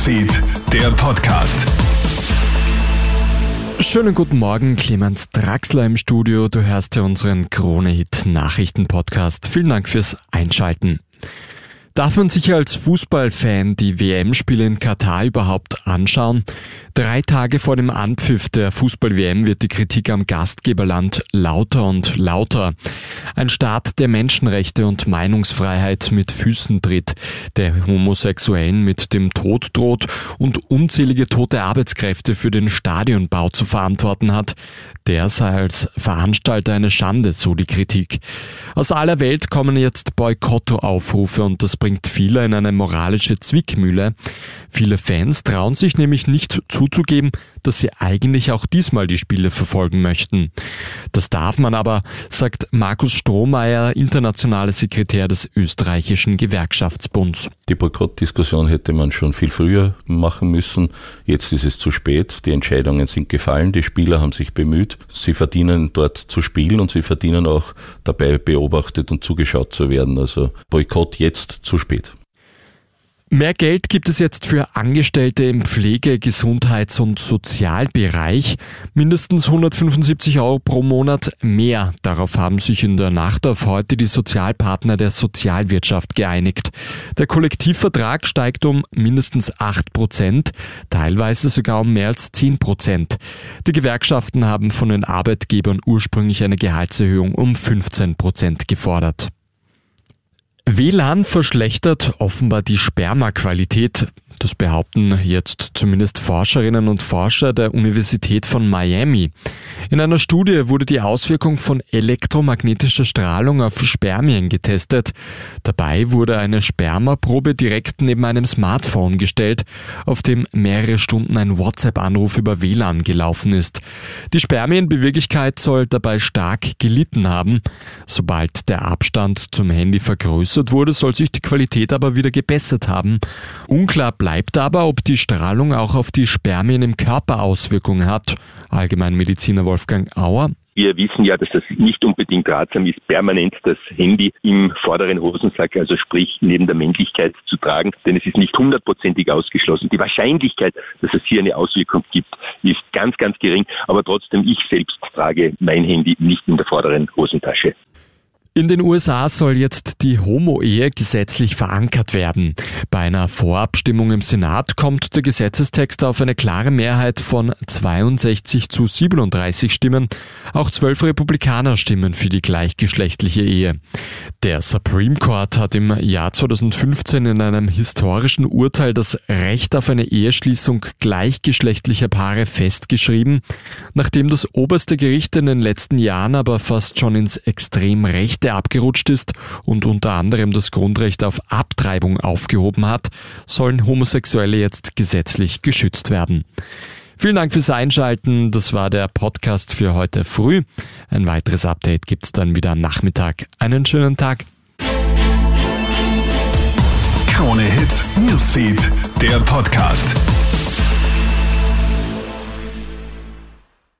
Newsfeed, der Podcast. Schönen guten Morgen, Clemens Draxler im Studio. Du hörst ja unseren Krone-Hit Nachrichten-Podcast. Vielen Dank fürs Einschalten. Darf man sich als Fußballfan die WM-Spiele in Katar überhaupt anschauen? Drei Tage vor dem Anpfiff der Fußball-WM wird die Kritik am Gastgeberland lauter und lauter. Ein Staat, der Menschenrechte und Meinungsfreiheit mit Füßen tritt, der Homosexuellen mit dem Tod droht und unzählige tote Arbeitskräfte für den Stadionbau zu verantworten hat, der sei als Veranstalter eine Schande, so die Kritik. Aus aller Welt kommen jetzt Boykottaufrufe und das bringt viele in eine moralische Zwickmühle. Viele Fans trauen sich nämlich nicht zuzugeben, dass sie eigentlich auch diesmal die Spiele verfolgen möchten. Das darf man aber, sagt Markus Strohmeier, internationaler Sekretär des österreichischen Gewerkschaftsbunds. Die Boykottdiskussion hätte man schon viel früher machen müssen. Jetzt ist es zu spät. Die Entscheidungen sind gefallen. Die Spieler haben sich bemüht. Sie verdienen dort zu spielen und sie verdienen auch dabei beobachtet und zugeschaut zu werden. Also Boykott jetzt zu spät. Mehr Geld gibt es jetzt für Angestellte im Pflege-, Gesundheits- und Sozialbereich. Mindestens 175 Euro pro Monat mehr. Darauf haben sich in der Nacht auf heute die Sozialpartner der Sozialwirtschaft geeinigt. Der Kollektivvertrag steigt um mindestens 8 Prozent, teilweise sogar um mehr als 10 Prozent. Die Gewerkschaften haben von den Arbeitgebern ursprünglich eine Gehaltserhöhung um 15 Prozent gefordert. WLAN verschlechtert offenbar die Spermaqualität. Das behaupten jetzt zumindest Forscherinnen und Forscher der Universität von Miami. In einer Studie wurde die Auswirkung von elektromagnetischer Strahlung auf Spermien getestet. Dabei wurde eine Spermaprobe direkt neben einem Smartphone gestellt, auf dem mehrere Stunden ein WhatsApp-Anruf über WLAN gelaufen ist. Die Spermienbeweglichkeit soll dabei stark gelitten haben. Sobald der Abstand zum Handy vergrößert wurde, soll sich die Qualität aber wieder gebessert haben. Unklar bleibt bleibt aber, ob die Strahlung auch auf die Spermien im Körper Auswirkungen hat. Allgemeinmediziner Wolfgang Auer. Wir wissen ja, dass das nicht unbedingt ratsam ist, permanent das Handy im vorderen Hosensack, also sprich neben der Männlichkeit zu tragen, denn es ist nicht hundertprozentig ausgeschlossen. Die Wahrscheinlichkeit, dass es hier eine Auswirkung gibt, ist ganz, ganz gering, aber trotzdem, ich selbst trage mein Handy nicht in der vorderen Hosentasche. In den USA soll jetzt die Homo-Ehe gesetzlich verankert werden. Bei einer Vorabstimmung im Senat kommt der Gesetzestext auf eine klare Mehrheit von 62 zu 37 Stimmen. Auch zwölf Republikaner stimmen für die gleichgeschlechtliche Ehe. Der Supreme Court hat im Jahr 2015 in einem historischen Urteil das Recht auf eine Eheschließung gleichgeschlechtlicher Paare festgeschrieben, nachdem das oberste Gericht in den letzten Jahren aber fast schon ins Extrem rechte abgerutscht ist und unter anderem das Grundrecht auf Abtreibung aufgehoben hat, sollen Homosexuelle jetzt gesetzlich geschützt werden. Vielen Dank fürs Einschalten. Das war der Podcast für heute früh. Ein weiteres Update gibt's dann wieder am Nachmittag. Einen schönen Tag. Krone Hits, Newsfeed, der Podcast.